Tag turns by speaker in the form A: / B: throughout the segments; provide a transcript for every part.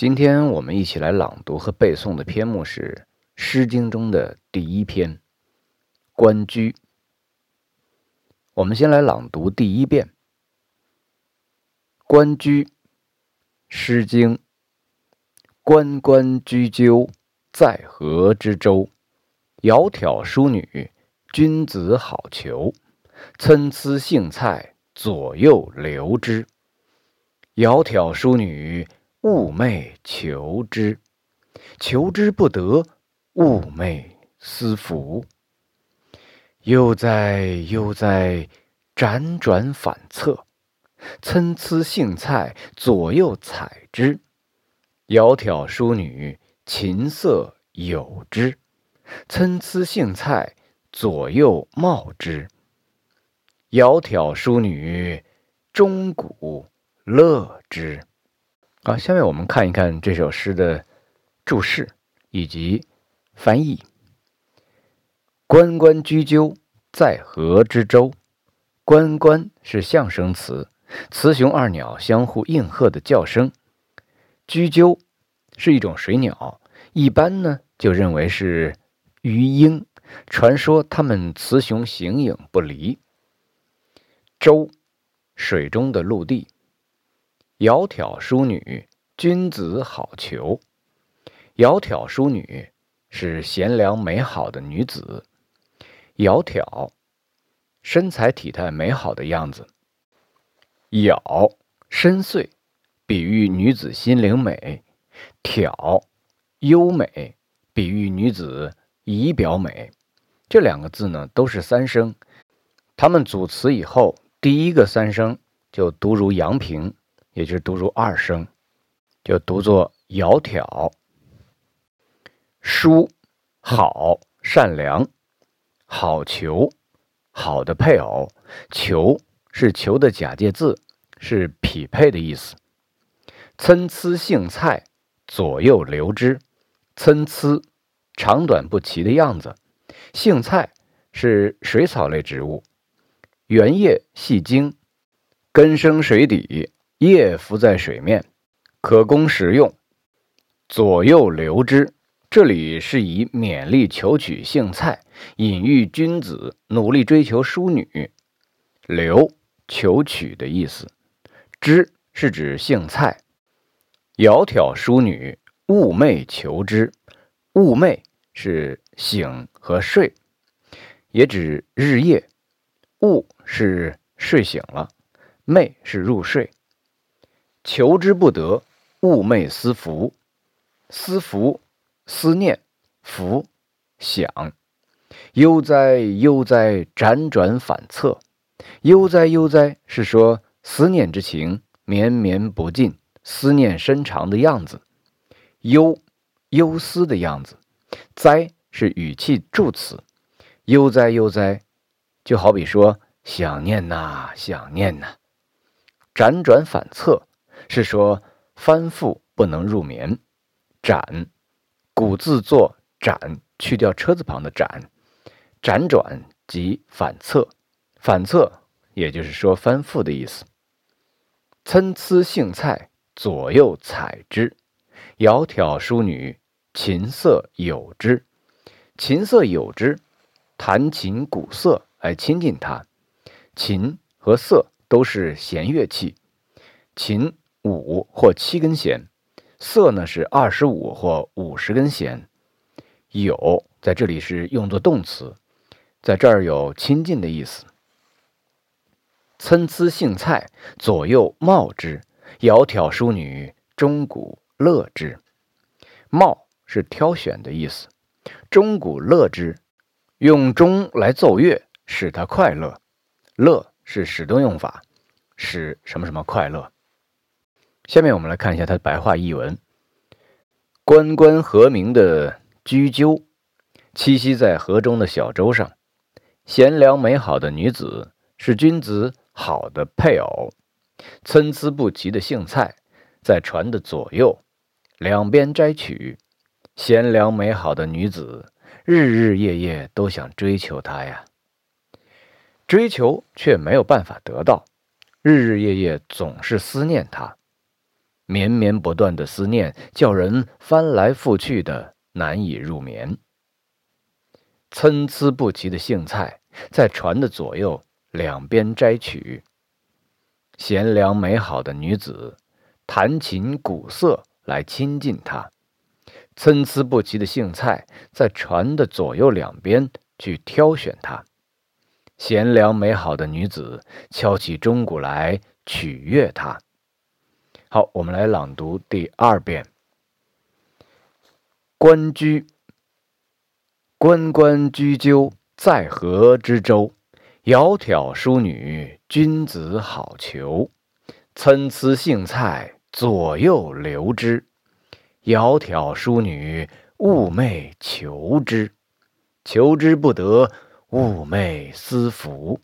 A: 今天我们一起来朗读和背诵的篇目是《诗经》中的第一篇《关雎》。我们先来朗读第一遍《关雎》。《诗经》：关关雎鸠，在河之洲。窈窕淑女，君子好逑。参差荇菜，左右流之。窈窕淑女。寤寐求之，求之不得，寤寐思服。悠哉悠哉，辗转反侧，参差荇菜，左右采之。窈窕淑女，琴瑟友之。参差荇菜，左右芼之。窈窕淑女，钟鼓乐之。好，下面我们看一看这首诗的注释以及翻译。关关雎鸠，在河之洲。关关是象声词，雌雄二鸟相互应和的叫声。雎鸠是一种水鸟，一般呢就认为是鱼鹰。传说它们雌雄形影不离。洲，水中的陆地。窈窕淑女，君子好逑。窈窕淑女是贤良美好的女子。窈窕，身材体态美好的样子。窈，深邃，比喻女子心灵美。窕，优美，比喻女子仪表美。这两个字呢，都是三声，它们组词以后，第一个三声就读如阳平。也就是读如二声，就读作窈窕。淑，好，善良，好逑，好的配偶。求是求的假借字，是匹配的意思。参差荇菜，左右流之。参差，长短不齐的样子。荇菜是水草类植物，圆叶细茎，根生水底。叶浮在水面，可供食用。左右流之，这里是以勉励求取荇菜，隐喻君子努力追求淑女。流，求取的意思。之是指荇菜。窈窕淑女，寤寐求之。寤寐是醒和睡，也指日夜。寤是睡醒了，寐是入睡。求之不得，寤寐思服。思服，思念，服，想。悠哉悠哉，辗转反侧。悠哉悠哉是说思念之情绵绵不尽，思念深长的样子。忧，忧思的样子。哉是语气助词。悠哉悠哉，就好比说想念呐，想念呐。辗转反侧。是说翻覆不能入眠，辗，古字作辗，去掉车字旁的辗，辗转即反侧，反侧也就是说翻覆的意思。参差荇菜，左右采之。窈窕淑女，琴瑟友之。琴瑟友之，弹琴鼓瑟来亲近他。琴和瑟都是弦乐器，琴。五或七根弦，瑟呢是二十五或五十根弦。有在这里是用作动词，在这儿有亲近的意思。参差荇菜，左右芼之。窈窕淑女，钟鼓乐之。芼是挑选的意思。钟鼓乐之，用钟来奏乐，使他快乐。乐是使动用法，使什么什么快乐。下面我们来看一下它的白话译文：关关河鸣的雎鸠，栖息在河中的小舟上。贤良美好的女子是君子好的配偶。参差不齐的荇菜在船的左右，两边摘取。贤良美好的女子，日日夜夜都想追求他呀，追求却没有办法得到，日日夜夜总是思念他。绵绵不断的思念，叫人翻来覆去的难以入眠。参差不齐的荇菜在船的左右两边摘取，贤良美好的女子弹琴鼓瑟来亲近他。参差不齐的荇菜在船的左右两边去挑选它，贤良美好的女子敲起钟鼓来取悦他。好，我们来朗读第二遍。关雎，关关雎鸠，在河之洲。窈窕淑女，君子好逑。参差荇菜，左右流之。窈窕淑女，寤寐求之。求之不得，寤寐思服。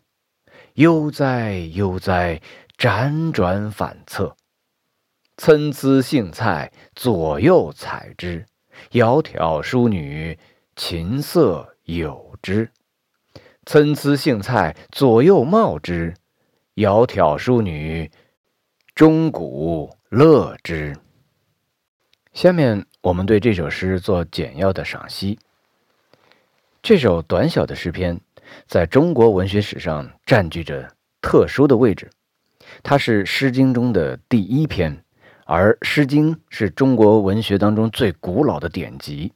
A: 悠哉悠哉，辗转反侧。参差荇菜，左右采之。窈窕淑女，琴瑟友之。参差荇菜，左右芼之。窈窕淑女，钟鼓乐之。下面我们对这首诗做简要的赏析。这首短小的诗篇，在中国文学史上占据着特殊的位置。它是《诗经》中的第一篇，而《诗经》是中国文学当中最古老的典籍。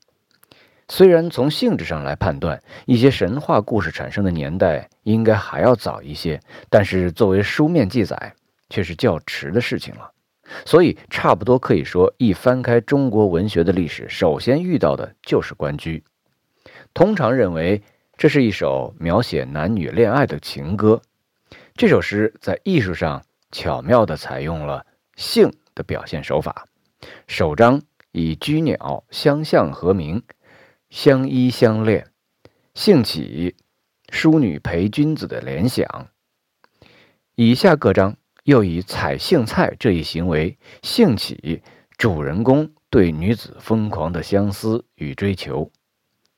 A: 虽然从性质上来判断，一些神话故事产生的年代应该还要早一些，但是作为书面记载，却是较迟的事情了。所以，差不多可以说，一翻开中国文学的历史，首先遇到的就是《关雎》。通常认为，这是一首描写男女恋爱的情歌。这首诗在艺术上巧妙地采用了性的表现手法。首章以居鸟相向和鸣，相依相恋，兴起淑女陪君子的联想。以下各章。又以采荇菜这一行为兴起主人公对女子疯狂的相思与追求。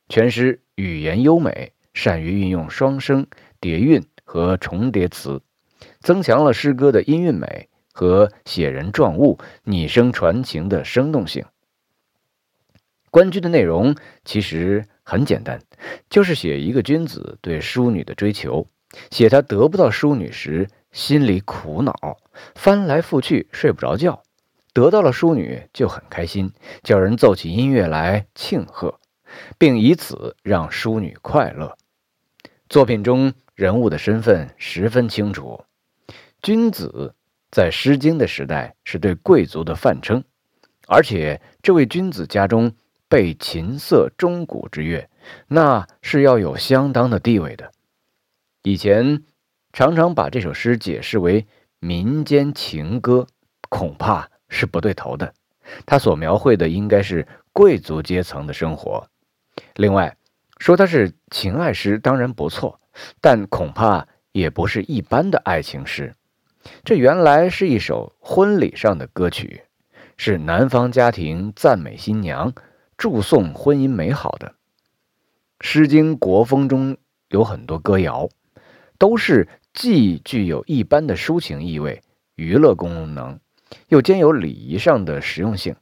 A: 全诗语言优美，善于运用双声、叠韵和重叠词，增强了诗歌的音韵美和写人状物、拟声传情的生动性。关雎的内容其实很简单，就是写一个君子对淑女的追求，写他得不到淑女时。心里苦恼，翻来覆去睡不着觉。得到了淑女就很开心，叫人奏起音乐来庆贺，并以此让淑女快乐。作品中人物的身份十分清楚。君子在《诗经》的时代是对贵族的泛称，而且这位君子家中备琴瑟钟鼓之乐，那是要有相当的地位的。以前。常常把这首诗解释为民间情歌，恐怕是不对头的。他所描绘的应该是贵族阶层的生活。另外，说它是情爱诗当然不错，但恐怕也不是一般的爱情诗。这原来是一首婚礼上的歌曲，是男方家庭赞美新娘、祝颂婚姻美好的。《诗经·国风》中有很多歌谣，都是。既具有一般的抒情意味、娱乐功能，又兼有礼仪上的实用性。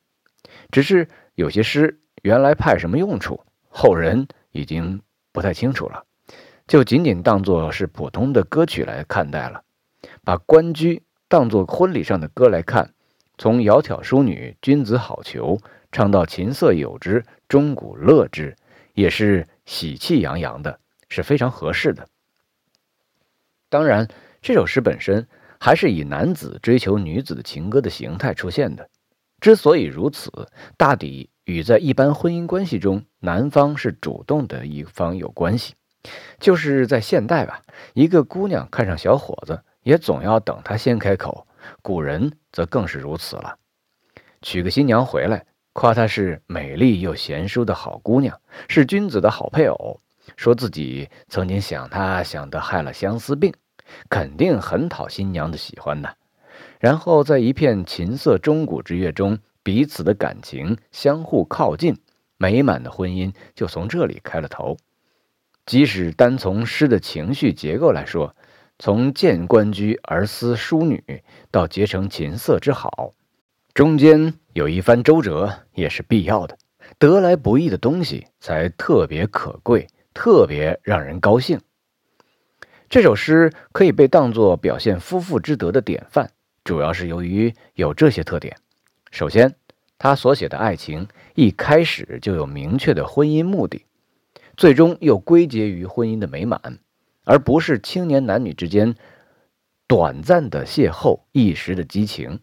A: 只是有些诗原来派什么用处，后人已经不太清楚了，就仅仅当作是普通的歌曲来看待了。把《关雎》当作婚礼上的歌来看，从“窈窕淑女，君子好逑”唱到“琴瑟友之，钟鼓乐之”，也是喜气洋洋的，是非常合适的。当然，这首诗本身还是以男子追求女子的情歌的形态出现的。之所以如此，大抵与在一般婚姻关系中，男方是主动的一方有关系。就是在现代吧，一个姑娘看上小伙子，也总要等他先开口。古人则更是如此了。娶个新娘回来，夸她是美丽又贤淑的好姑娘，是君子的好配偶。说自己曾经想她想得害了相思病，肯定很讨新娘的喜欢呢。然后在一片琴瑟钟鼓之乐中，彼此的感情相互靠近，美满的婚姻就从这里开了头。即使单从诗的情绪结构来说，从见关雎而思淑女，到结成琴瑟之好，中间有一番周折也是必要的。得来不易的东西才特别可贵，特别让人高兴。这首诗可以被当作表现夫妇之德的典范，主要是由于有这些特点。首先，他所写的爱情一开始就有明确的婚姻目的，最终又归结于婚姻的美满，而不是青年男女之间短暂的邂逅、一时的激情。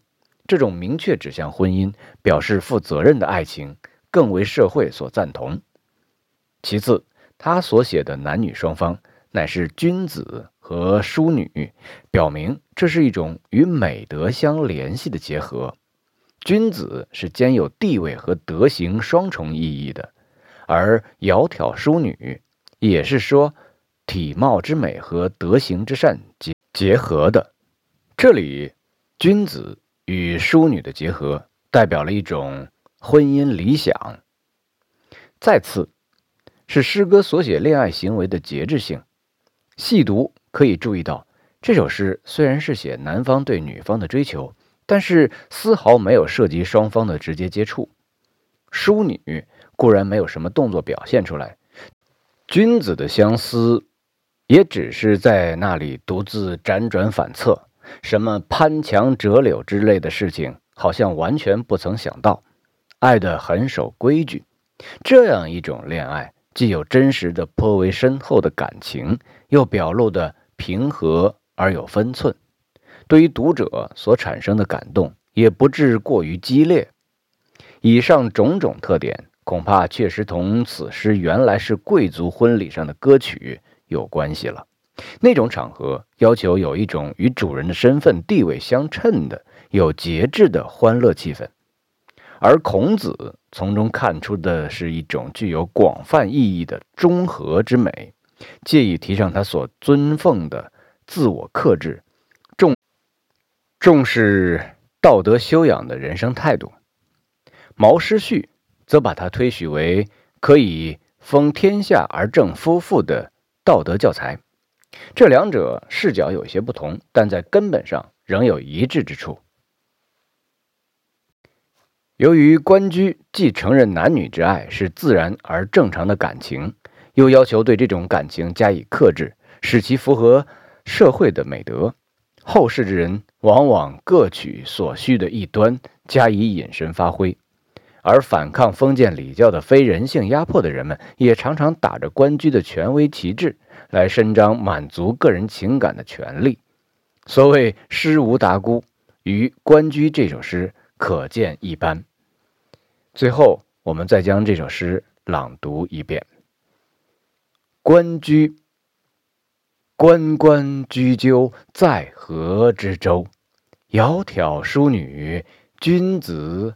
A: 这种明确指向婚姻、表示负责任的爱情。更为社会所赞同。其次，他所写的男女双方乃是君子和淑女，表明这是一种与美德相联系的结合。君子是兼有地位和德行双重意义的，而窈窕淑女也是说体貌之美和德行之善结结合的。这里，君子与淑女的结合代表了一种。婚姻理想。再次，是诗歌所写恋爱行为的节制性。细读可以注意到，这首诗虽然是写男方对女方的追求，但是丝毫没有涉及双方的直接接触。淑女固然没有什么动作表现出来，君子的相思也只是在那里独自辗转反侧，什么攀墙折柳之类的事情，好像完全不曾想到。爱得很守规矩，这样一种恋爱，既有真实的颇为深厚的感情，又表露的平和而有分寸，对于读者所产生的感动也不至过于激烈。以上种种特点，恐怕确实同此诗原来是贵族婚礼上的歌曲有关系了。那种场合要求有一种与主人的身份地位相称的、有节制的欢乐气氛。而孔子从中看出的是一种具有广泛意义的中和之美，借以提倡他所尊奉的自我克制、重重视道德修养的人生态度。毛诗序则把它推许为可以封天下而正夫妇的道德教材。这两者视角有些不同，但在根本上仍有一致之处。由于官居既承认男女之爱是自然而正常的感情，又要求对这种感情加以克制，使其符合社会的美德，后世之人往往各取所需的一端加以引申发挥，而反抗封建礼教的非人性压迫的人们，也常常打着官居的权威旗帜来伸张满足个人情感的权利。所谓“诗无达姑”，于《官居》这首诗可见一斑。最后，我们再将这首诗朗读一遍：“关雎，关关雎鸠，在河之洲。窈窕淑女，君子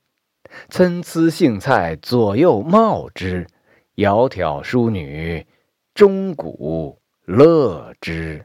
A: 参差荇菜，左右芼之。窈窕淑女，钟鼓乐之。